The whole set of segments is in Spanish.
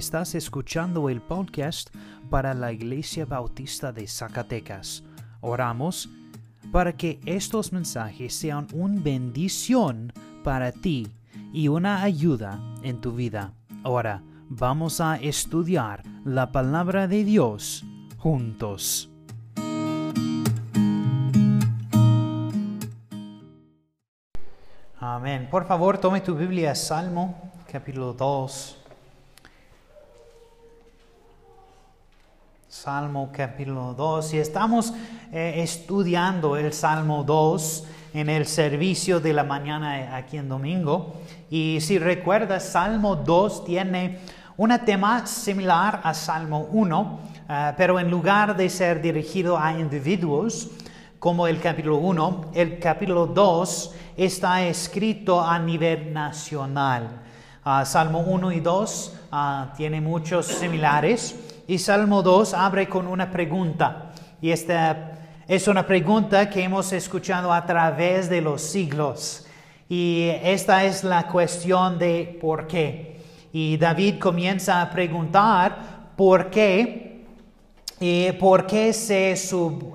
Estás escuchando el podcast para la Iglesia Bautista de Zacatecas. Oramos para que estos mensajes sean una bendición para ti y una ayuda en tu vida. Ahora vamos a estudiar la palabra de Dios juntos. Amén. Por favor, tome tu Biblia, Salmo, capítulo 2. Salmo capítulo 2. Y estamos eh, estudiando el Salmo 2 en el servicio de la mañana aquí en domingo. Y si recuerdas, Salmo 2 tiene un tema similar a Salmo 1, eh, pero en lugar de ser dirigido a individuos, como el capítulo 1, el capítulo 2 está escrito a nivel nacional. Ah, Salmo 1 y 2 ah, tiene muchos similares y Salmo 2 abre con una pregunta. Y esta es una pregunta que hemos escuchado a través de los siglos. Y esta es la cuestión de por qué. Y David comienza a preguntar por qué y por qué se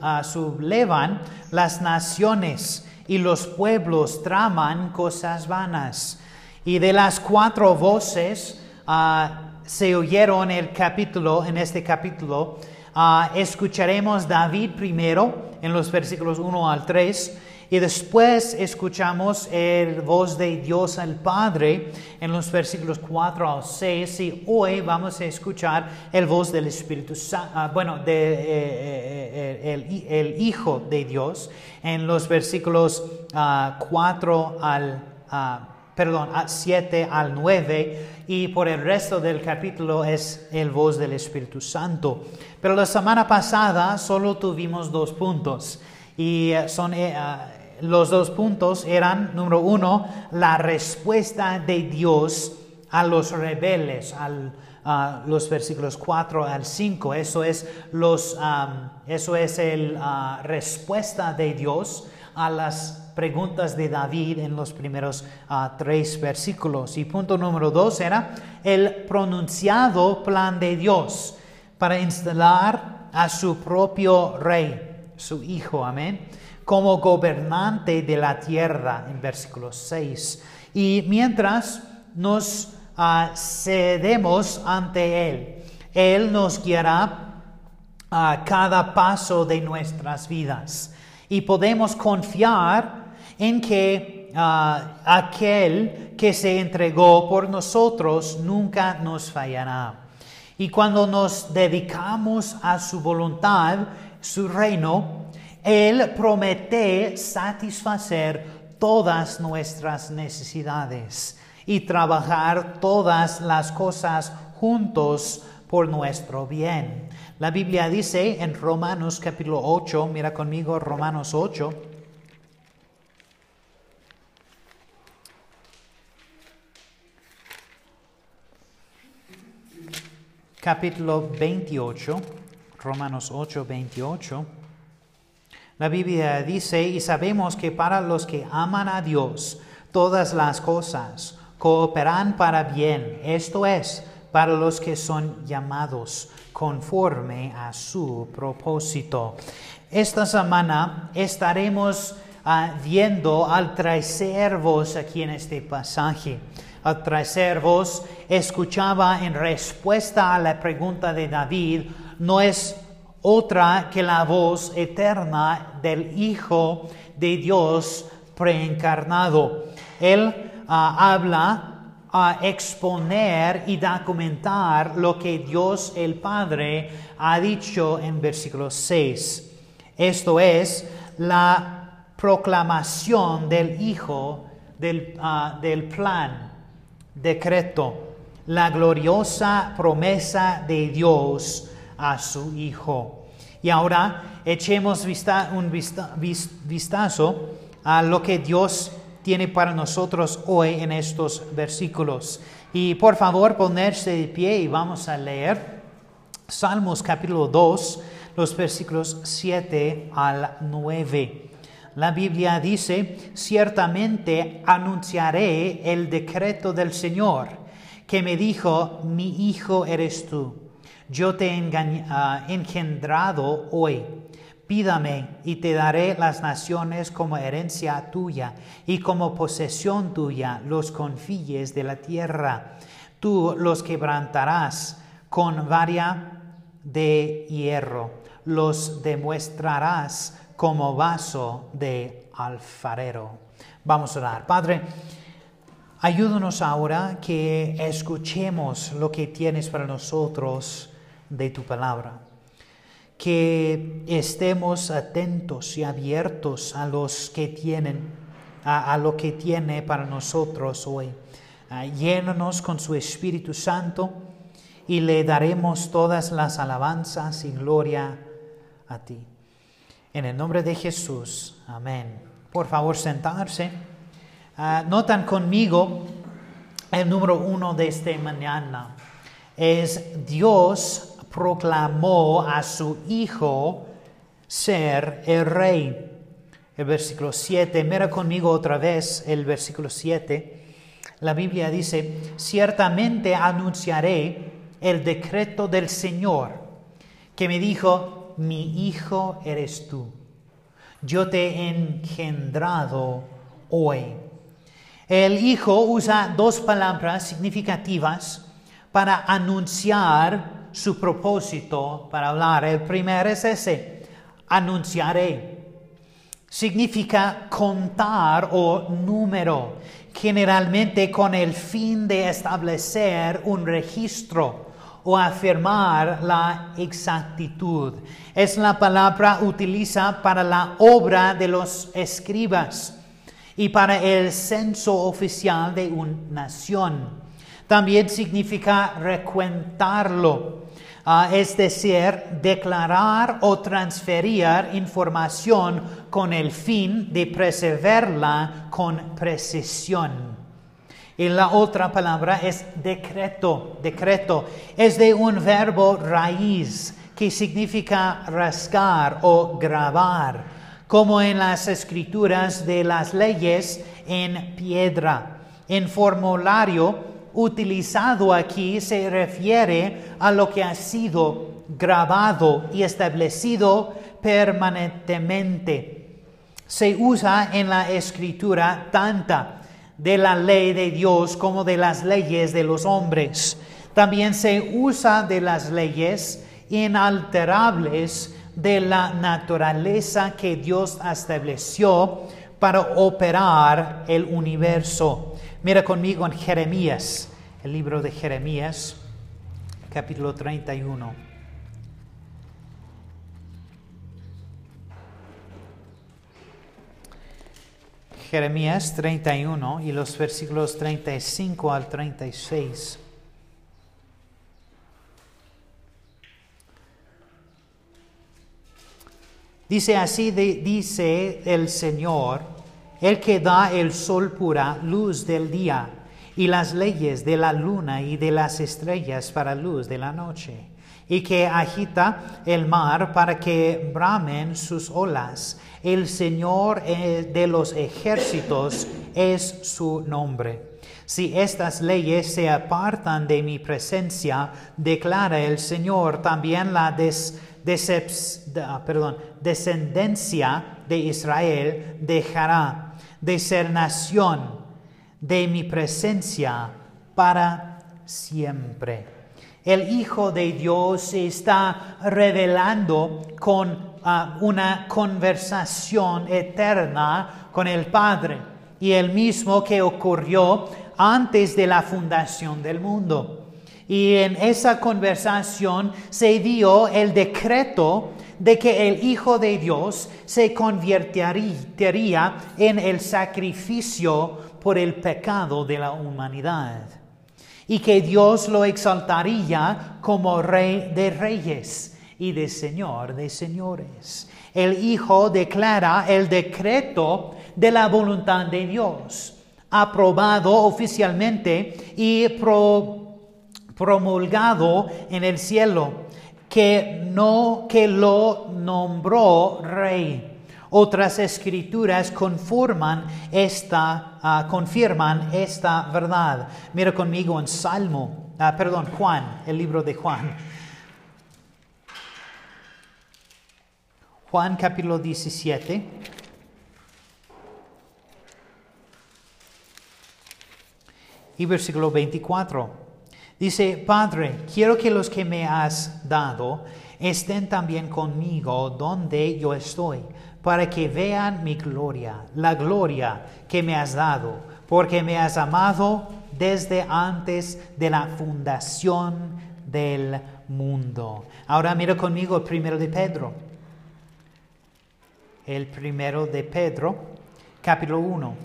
ah, sublevan las naciones y los pueblos traman cosas vanas. Y de las cuatro voces uh, se oyeron el capítulo, en este capítulo, uh, escucharemos David primero en los versículos 1 al 3 y después escuchamos el voz de Dios el Padre en los versículos 4 al 6 y hoy vamos a escuchar el voz del Espíritu Santo, ah, bueno, de, eh, eh, eh, el, Hijo de Dios en los versículos 4 ah, al, uh, perdón, 7 al 9 y por el resto del capítulo es el voz del Espíritu Santo. Pero la semana pasada solo tuvimos dos puntos y son los dos puntos eran, número uno, la respuesta de Dios a los rebeldes, a los versículos 4 al 5. Eso es, los, eso es la respuesta de Dios a las preguntas de David en los primeros tres versículos. Y punto número dos era el pronunciado plan de Dios para instalar a su propio rey, su hijo. Amén como gobernante de la tierra, en versículo 6. Y mientras nos ah, cedemos ante Él, Él nos guiará a cada paso de nuestras vidas. Y podemos confiar en que ah, aquel que se entregó por nosotros nunca nos fallará. Y cuando nos dedicamos a su voluntad, su reino, él promete satisfacer todas nuestras necesidades y trabajar todas las cosas juntos por nuestro bien. La Biblia dice en Romanos capítulo 8, mira conmigo Romanos 8, capítulo 28, Romanos 8, 28. La Biblia dice, y sabemos que para los que aman a Dios, todas las cosas cooperan para bien, esto es, para los que son llamados conforme a su propósito. Esta semana estaremos ah, viendo al voz aquí en este pasaje. Al voz escuchaba en respuesta a la pregunta de David, no es otra que la voz eterna del Hijo de Dios preencarnado. Él ah, habla a exponer y documentar lo que Dios el Padre ha dicho en versículo 6. Esto es la proclamación del Hijo del, ah, del plan, decreto, la gloriosa promesa de Dios a su Hijo. Y ahora echemos vista, un vistazo a lo que Dios tiene para nosotros hoy en estos versículos. Y por favor ponerse de pie y vamos a leer Salmos capítulo 2, los versículos 7 al 9. La Biblia dice, ciertamente anunciaré el decreto del Señor que me dijo, mi hijo eres tú, yo te he ah, engendrado hoy. Pídame y te daré las naciones como herencia tuya y como posesión tuya los confines de la tierra. Tú los quebrantarás con varia de hierro, los demostrarás como vaso de alfarero. Vamos a orar. Padre, ayúdanos ahora que escuchemos lo que tienes para nosotros de tu palabra. Que estemos atentos y abiertos a los que tienen, a, lo que tiene para nosotros hoy. Uh, llénanos con su Espíritu Santo y le daremos todas las alabanzas y gloria a ti. En el nombre de Jesús, amén. Por favor, sentarse. Uh, notan conmigo el número uno de esta mañana. Es Dios proclamó a su Hijo ser el Rey. El versículo 7, mira conmigo otra vez el versículo 7. La Biblia dice, ciertamente anunciaré el decreto del Señor, que me dijo, mi Hijo eres tú. Yo te he engendrado hoy. El Hijo usa dos palabras significativas para anunciar su propósito para hablar. El primero es ese, anunciaré. Significa contar o número, generalmente con el fin de establecer un registro o afirmar la exactitud. Es la palabra utilizada para la obra de los escribas y para el censo oficial de una nación. También significa recuentarlo Ah, es decir, declarar o transferir información con el fin de preservarla con precisión. Y la otra palabra es decreto. Decreto es de un verbo raíz que significa rascar o grabar, como en las escrituras de las leyes en piedra. En formulario utilizado aquí se refiere a lo que ha sido grabado y establecido permanentemente. Se usa en la escritura tanta de la ley de Dios como de las leyes de los hombres. También se usa de las leyes inalterables de la naturaleza que Dios estableció para operar el universo. Mira conmigo en Jeremías, el libro de Jeremías, capítulo 31. Jeremías 31 y los versículos 35 al 36. Dice así, dice el Señor, el que da el sol pura luz del día y las leyes de la luna y de las estrellas para luz de la noche, y que agita el mar para que bramen sus olas. El Señor eh, de los ejércitos es su nombre. Si estas leyes se apartan de mi presencia, declara el Señor, también la descendencia de Israel dejará de ser nación de mi presencia para siempre. El Hijo de Dios está revelando con una conversación eterna con el Padre y el mismo que ocurrió antes de la fundación del mundo. Y en esa conversación se dio el decreto de que el Hijo de Dios se convertiría en el sacrificio por el pecado de la humanidad y que Dios lo exaltaría como Rey de Reyes y de Señor de Señores. El Hijo declara el decreto de la voluntad de Dios, aprobado oficialmente y promulgado en el cielo que no que lo nombró rey. Otras escrituras conforman esta, ah, confirman esta verdad. Mira conmigo en Salmo, ah, perdón, Juan, el libro de Juan. Juan capítulo 17. Y versículo 24. Dice, Padre, quiero que los que me has dado estén también conmigo donde yo estoy, para que vean mi gloria, la gloria que me has dado, porque me has amado desde antes de la fundación del mundo. Ahora mira conmigo el primero de Pedro el primero de Pedro, capítulo 1,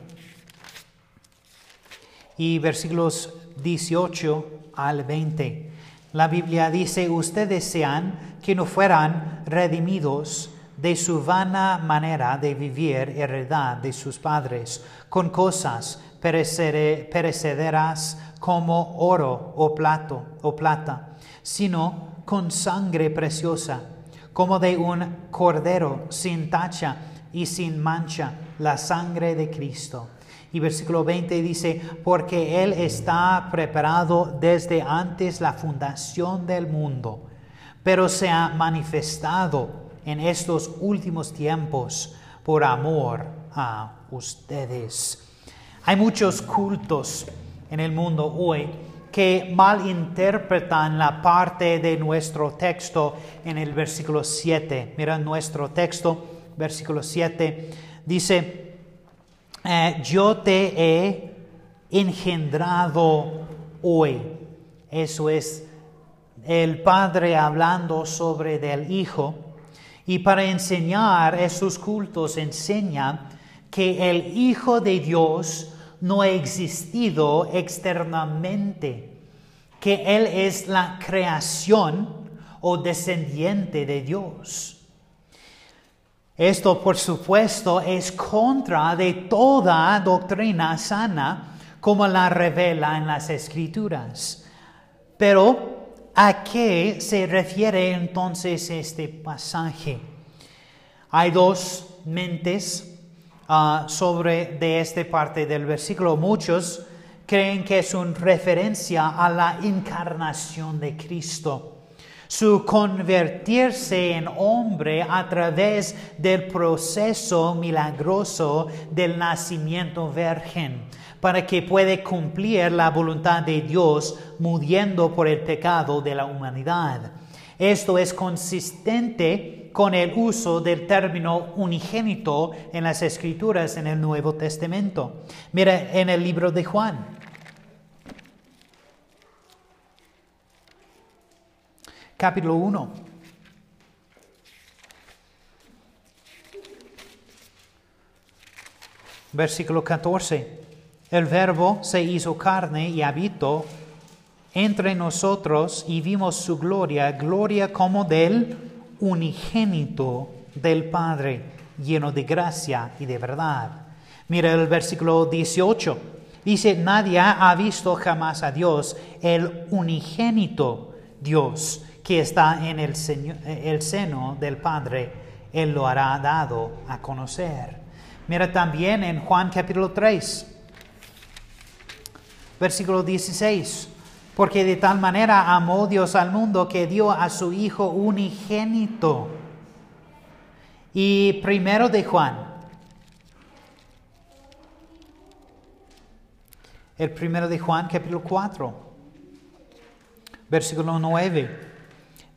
y versículos 18 al 20. La Biblia dice, ustedes desean que no fueran redimidos de su vana manera de vivir heredad de sus padres, con cosas perecederas como oro o plato o plata, sino con sangre preciosa como de un cordero sin tacha y sin mancha, la sangre de Cristo. Y versículo 20 dice, porque Él está preparado desde antes la fundación del mundo, pero se ha manifestado en estos últimos tiempos por amor a ustedes. Hay muchos cultos en el mundo hoy que malinterpretan la parte de nuestro texto en el versículo 7. Mira nuestro texto, versículo 7, dice, eh, yo te he engendrado hoy. Eso es el Padre hablando sobre del Hijo. Y para enseñar esos cultos enseña que el Hijo de Dios no ha existido externamente, que Él es la creación o descendiente de Dios. Esto, por supuesto, es contra de toda doctrina sana como la revela en las escrituras. Pero, ¿a qué se refiere entonces este pasaje? Hay dos mentes Ah, sobre de esta parte del versículo. Muchos creen que es una referencia a la encarnación de Cristo su convertirse en hombre a través del proceso milagroso del nacimiento virgen, para que pueda cumplir la voluntad de Dios muriendo por el pecado de la humanidad. Esto es consistente con el uso del término unigénito en las escrituras en el Nuevo Testamento. Mira en el libro de Juan. Capítulo 1. Versículo 14. El verbo se hizo carne y habitó entre nosotros y vimos su gloria, gloria como del unigénito del Padre, lleno de gracia y de verdad. Mira el versículo 18. Dice, nadie ha visto jamás a Dios, el unigénito Dios que está en el, seno del Padre, Él lo hará dado a conocer. Mira también en Juan capítulo 3, versículo 16. Porque de tal manera amó Dios al mundo que dio a su Hijo unigénito. Y primero de Juan. El primero de Juan, capítulo 4, versículo 9.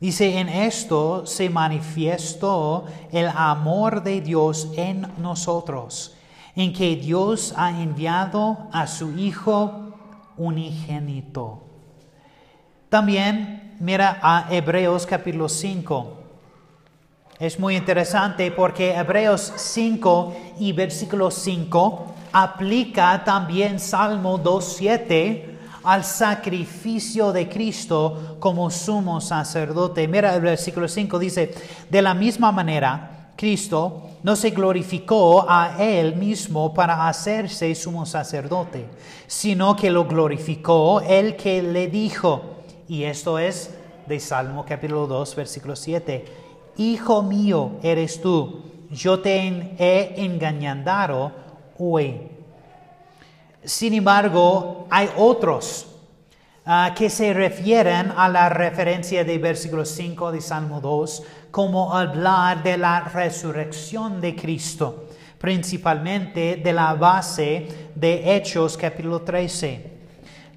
Dice, en esto se manifestó el amor de Dios en nosotros, en que Dios ha enviado a su Hijo unigénito también mira a Hebreos capítulo 5. Es muy interesante porque Hebreos 5 y versículo 5 aplica también Salmo 2.7 al sacrificio de Cristo como sumo sacerdote. Mira el versículo 5 dice, de la misma manera, Cristo no se glorificó a él mismo para hacerse sumo sacerdote, sino que lo glorificó el que le dijo, y esto es de Salmo capítulo 2, versículo 7. Hijo mío eres tú, yo te he engañado hoy. Sin embargo, hay otros ah, que se refieren a la referencia de versículo 5 de Salmo 2 como hablar de la resurrección de Cristo, principalmente de la base de Hechos capítulo 13.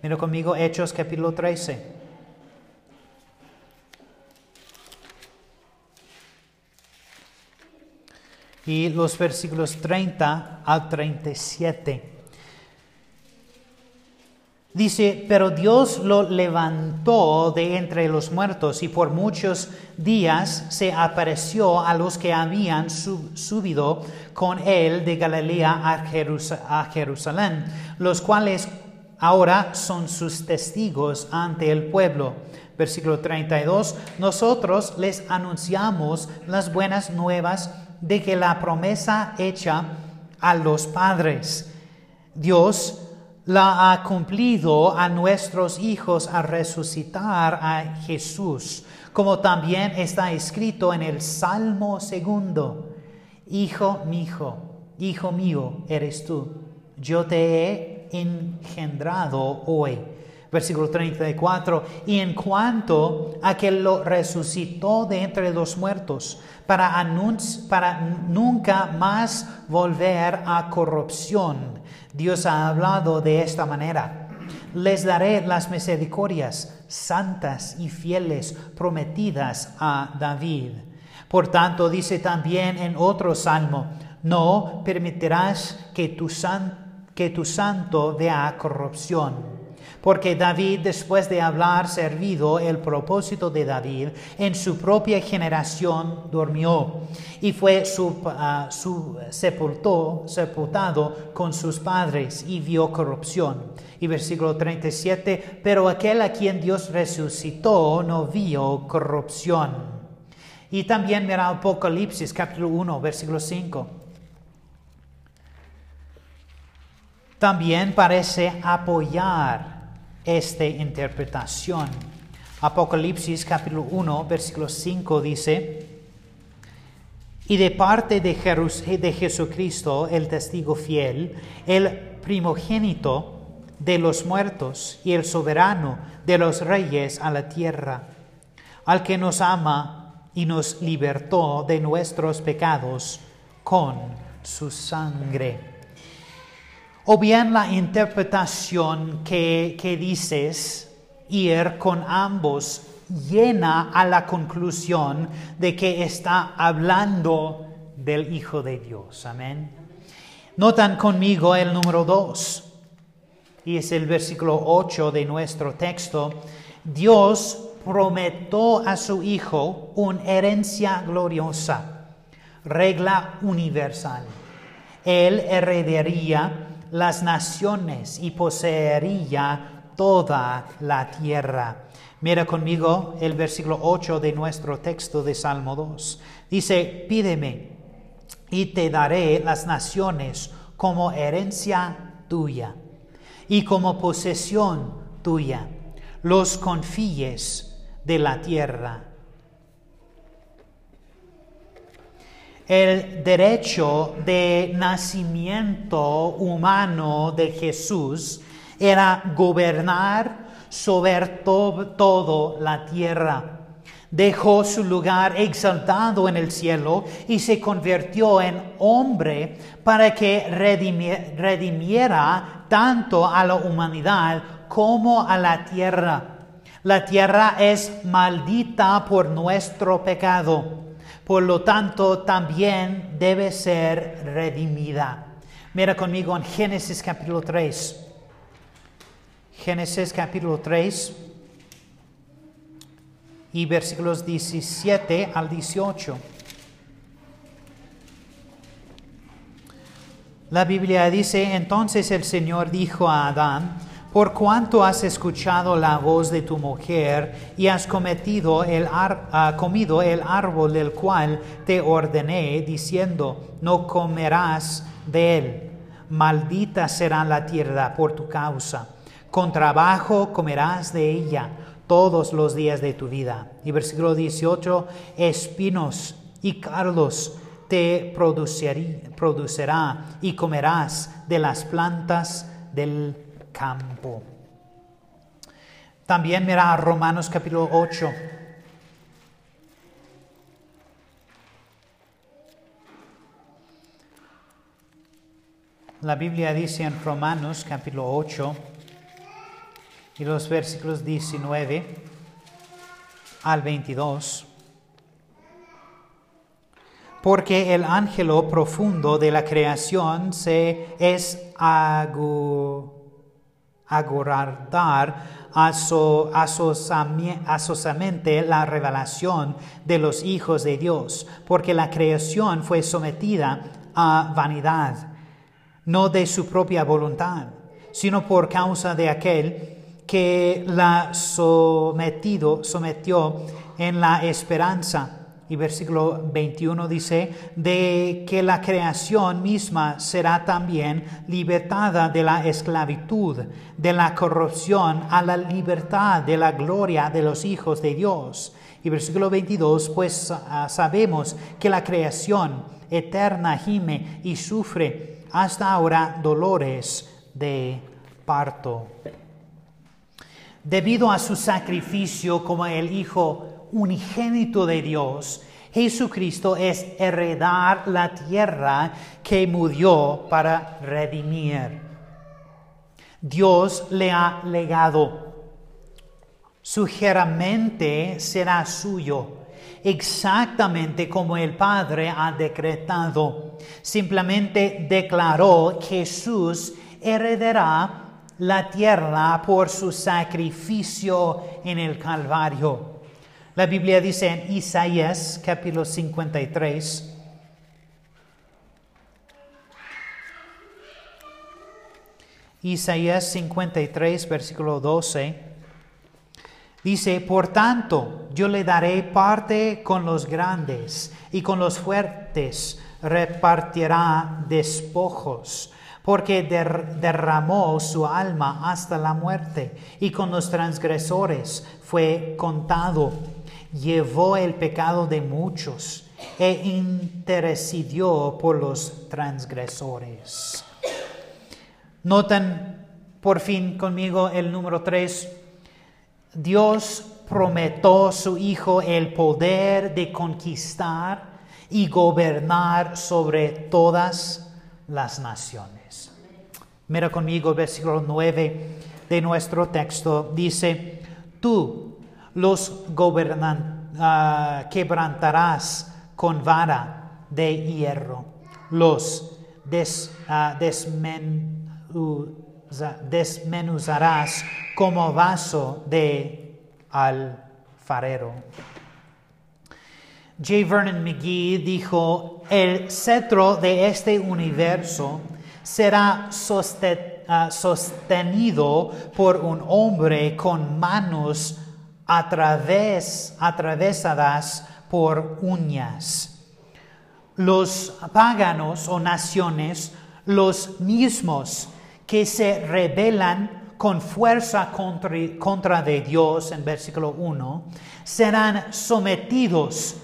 Mira conmigo Hechos capítulo 13. Y los versículos 30 al 37. Dice, pero Dios lo levantó de entre los muertos y por muchos días se apareció a los que habían subido con él de Galilea a, Jerusalén, los cuales ahora son sus testigos ante el pueblo. Versículo 32, nosotros les anunciamos las buenas nuevas de que la promesa hecha a los padres, Dios la ha cumplido a nuestros hijos a resucitar a Jesús, como también está escrito en el Salmo segundo, Hijo mío, Hijo mío eres tú, yo te he engendrado hoy versículo 34, y en cuanto a que lo resucitó de entre los muertos, para, para nunca más volver a corrupción. Dios ha hablado de esta manera. Les daré las misericordias santas y fieles prometidas a David. Por tanto, dice también en otro salmo, no permitirás que tu, que tu santo vea corrupción porque David, después de hablar servido el propósito de David, en su propia generación durmió y fue ah, sepultado con sus padres y vio corrupción. Y versículo 37, pero aquel a quien Dios resucitó no vio corrupción. Y también mira Apocalipsis capítulo 1, versículo 5. También parece apoyar esta interpretación. Apocalipsis capítulo 1, versículo 5 dice, y de parte de, de Jesucristo, el testigo fiel, el primogénito de los muertos y el soberano de los reyes a la tierra, al que nos ama y nos libertó de nuestros pecados con su sangre o bien la interpretación que, que dices ir con ambos llena a la conclusión de que está hablando del Hijo de Dios. Amén. Notan conmigo el número 2, y es el versículo 8 de nuestro texto. Dios prometió a su Hijo una herencia gloriosa, regla universal. Él heredaría las naciones y poseería toda la tierra. Mira conmigo el versículo 8 de nuestro texto de Salmo 2. Dice, pídeme y te daré las naciones como herencia tuya y como posesión tuya, los confíes de la tierra. El derecho de nacimiento humano de Jesús era gobernar sobre todo, la tierra. Dejó su lugar exaltado en el cielo y se convirtió en hombre para que redimiera tanto a la humanidad como a la tierra. La tierra es maldita por nuestro pecado por lo tanto también debe ser redimida. Mira conmigo en Génesis capítulo 3. Génesis capítulo 3 y versículos 17 al 18. La Biblia dice, entonces el Señor dijo a Adán, por cuanto has escuchado la voz de tu mujer y has cometido el ah, comido el árbol del cual te ordené, diciendo, no comerás de él. Maldita será la tierra por tu causa. Con trabajo comerás de ella todos los días de tu vida. Y versículo 18, espinos y carlos te producirá y comerás de las plantas del campo. También mira Romanos capítulo 8. La Biblia dice en Romanos capítulo 8 y los versículos 19 al 22 porque el ángelo profundo de la creación se es aguardar asosamente la revelación de los hijos de Dios, porque la creación fue sometida a vanidad, no de su propia voluntad, sino por causa de aquel que la sometido, sometió en la esperanza y versículo 21 dice, de que la creación misma será también libertada de la esclavitud, de la corrupción a la libertad, de la gloria de los hijos de Dios. Y versículo 22, pues ah, sabemos que la creación eterna gime y sufre hasta ahora dolores de parto. Debido a su sacrificio como el Hijo unigénito de Dios, Jesucristo es heredar la tierra que murió para redimir. Dios le ha legado. Su mente será suyo, exactamente como el Padre ha decretado. Simplemente declaró Jesús heredará la tierra por su sacrificio en el Calvario. La Biblia dice en Isaías capítulo 53, Isaías 53, versículo 12, dice, por tanto, yo le daré parte con los grandes y con los fuertes repartirá despojos, porque derramó su alma hasta la muerte y con los transgresores fue contado llevó el pecado de muchos e intercedió por los transgresores. Notan por fin conmigo el número tres. Dios prometió su Hijo el poder de conquistar y gobernar sobre todas las naciones. Mira conmigo el versículo 9 de nuestro texto. Dice, tú los gobernantes ah, quebrantarás con vara de hierro, los ah, desmenuzarás como vaso de alfarero. J. Vernon McGee dijo, el cetro de este universo será ah, sostenido por un hombre con manos a través, atravesadas por uñas. Los paganos o naciones, los mismos que se rebelan con fuerza contra, contra de Dios, en versículo 1, serán sometidos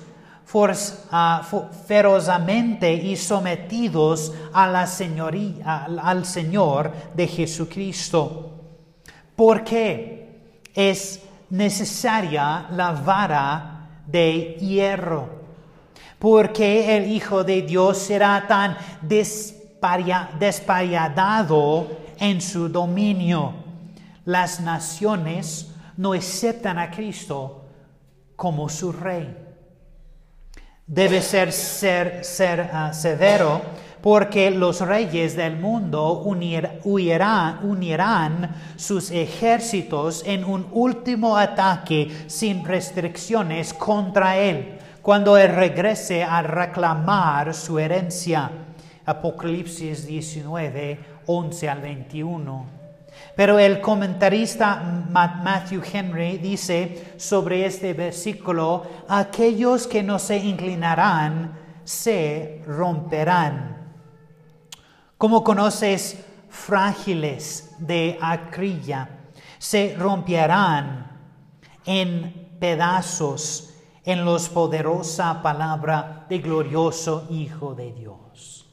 ferozmente y sometidos a la señoría, al Señor de Jesucristo. ¿Por qué? Es necesaria la vara de hierro, porque el Hijo de Dios será tan despayadado en su dominio. Las naciones no aceptan a Cristo como su rey. Debe ser, ser, ser ah, severo porque los reyes del mundo unirán sus ejércitos en un último ataque sin restricciones contra él, cuando él regrese a reclamar su herencia. Apocalipsis 19, 11 al 21. Pero el comentarista Matthew Henry dice sobre este versículo, aquellos que no se inclinarán se romperán como conoces frágiles de acrilla, se romperán en pedazos en los poderosa palabra de glorioso Hijo de Dios.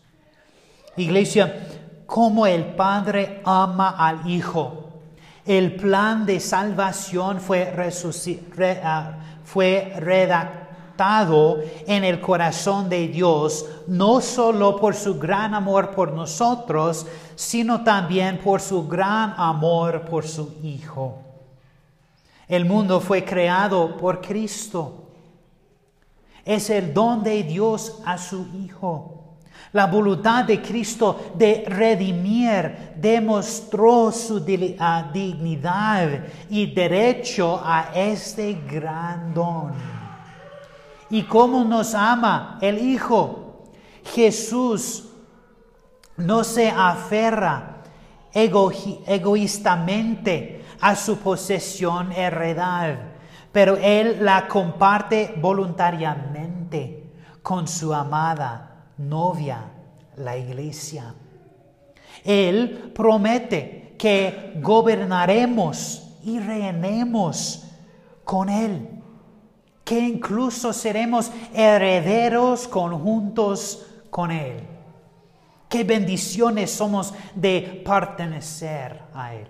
Iglesia, como el Padre ama al Hijo, el plan de salvación fue, ah, fue redactado en el corazón de Dios, no solo por su gran amor por nosotros, sino también por su gran amor por su Hijo. El mundo fue creado por Cristo. Es el don de Dios a su Hijo. La voluntad de Cristo de redimir demostró su dignidad y derecho a este gran don. ¿Y cómo nos ama el Hijo? Jesús no se aferra egoístamente a su posesión heredad, pero Él la comparte voluntariamente con su amada novia, la iglesia. Él promete que gobernaremos y reinemos con Él, que incluso seremos herederos conjuntos con Él. Qué bendiciones somos de pertenecer a Él.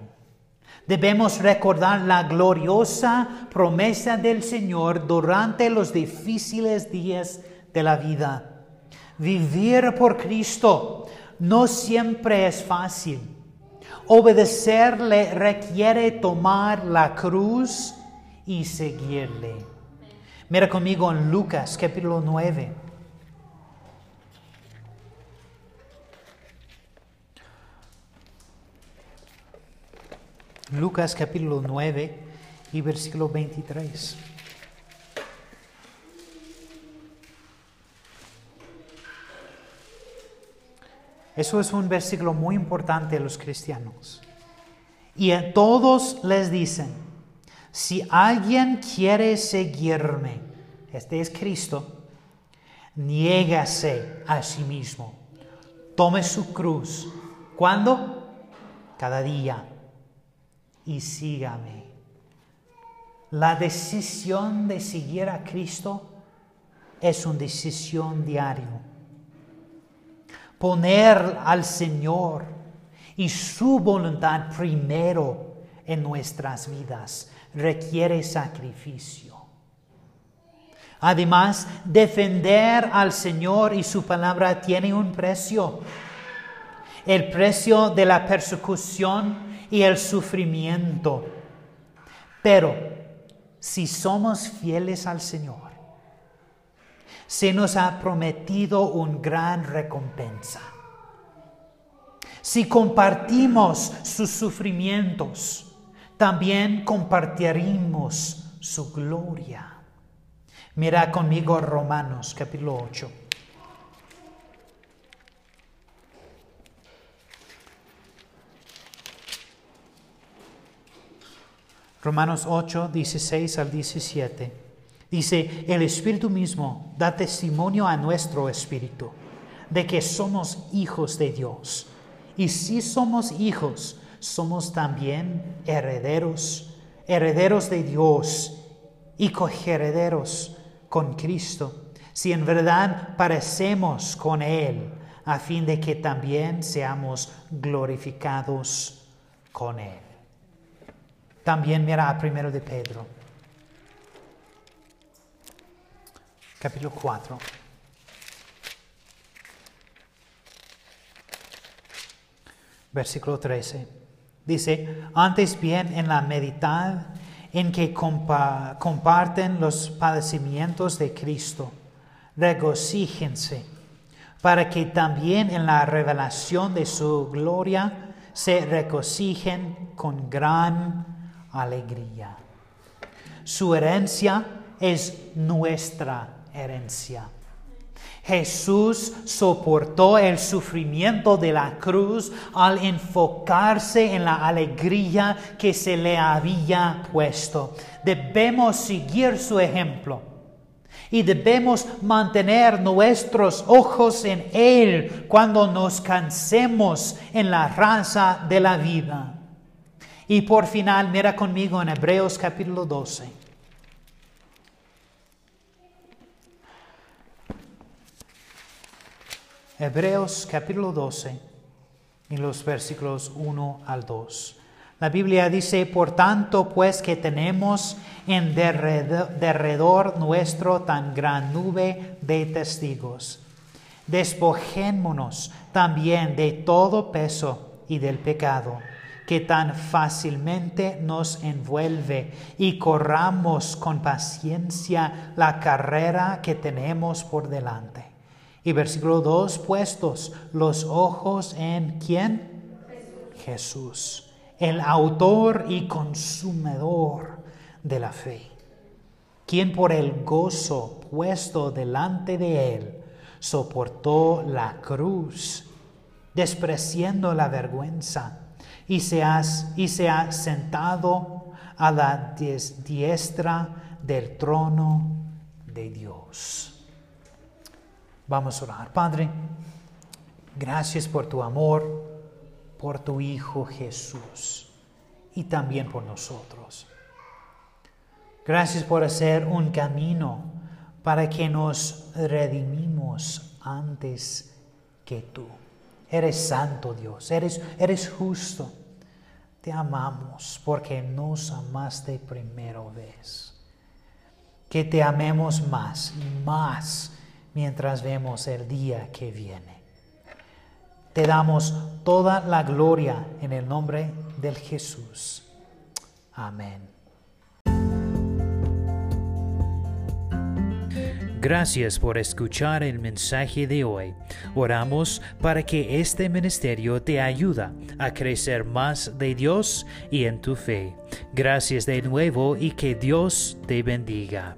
Debemos recordar la gloriosa promesa del Señor durante los difíciles días de la vida. Vivir por Cristo no siempre es fácil. Obedecerle requiere tomar la cruz y seguirle. Mira conmigo en Lucas capítulo 9. Lucas capítulo 9 y versículo 23. Eso es un versículo muy importante a los cristianos. Y a todos les dicen, si alguien quiere seguirme, este es Cristo, niégase a sí mismo, tome su cruz. ¿Cuándo? Cada día. Y sígame. La decisión de seguir a Cristo es una decisión diaria poner al Señor y su voluntad primero en nuestras vidas requiere sacrificio. Además, defender al Señor y su palabra tiene un precio. El precio de la persecución y el sufrimiento. Pero si somos fieles al Señor, se nos ha prometido una gran recompensa. Si compartimos sus sufrimientos, también compartiremos su gloria. Mira conmigo Romanos capítulo 8. Romanos 8, 16 al 17. Dice, el Espíritu mismo da testimonio a nuestro Espíritu de que somos hijos de Dios. Y si somos hijos, somos también herederos, herederos de Dios y coherederos con Cristo, si en verdad parecemos con Él, a fin de que también seamos glorificados con Él. También mira a primero de Pedro capítulo 4. Versículo 13. Dice, antes bien en la meditad en que comparten los padecimientos de Cristo, regocíjense, para que también en la revelación de su gloria se regocijen con gran alegría. Su herencia es nuestra herencia. Jesús soportó el sufrimiento de la cruz al enfocarse en la alegría que se le había puesto. Debemos seguir su ejemplo y debemos mantener nuestros ojos en Él cuando nos cansemos en la raza de la vida. Y por final, mira conmigo en Hebreos capítulo 12. Hebreos capítulo 12, en los versículos 1 al 2. La Biblia dice, por tanto, pues que tenemos en derredor nuestro tan gran nube de testigos, despojémonos también de todo peso y del pecado que tan fácilmente nos envuelve y corramos con paciencia la carrera que tenemos por delante. Y versículo 2, puestos los ojos en quién? Jesús el autor y consumidor de la fe, quien por el gozo puesto delante de él soportó la cruz, despreciando la vergüenza, y se ha, y se ha sentado a la diestra del trono de Dios. Vamos a orar. Padre, gracias por tu amor por tu Hijo Jesús y también por nosotros. Gracias por hacer un camino para que nos redimimos antes que tú. Eres santo Dios, eres, eres justo. Te amamos porque nos amaste primero vez. Que te amemos más y más mientras vemos el día que viene. Te damos toda la gloria en el nombre del Jesús. Amén. Gracias por escuchar el mensaje de hoy. Oramos para que este ministerio te ayude a crecer más de Dios y en tu fe. Gracias de nuevo y que Dios te bendiga.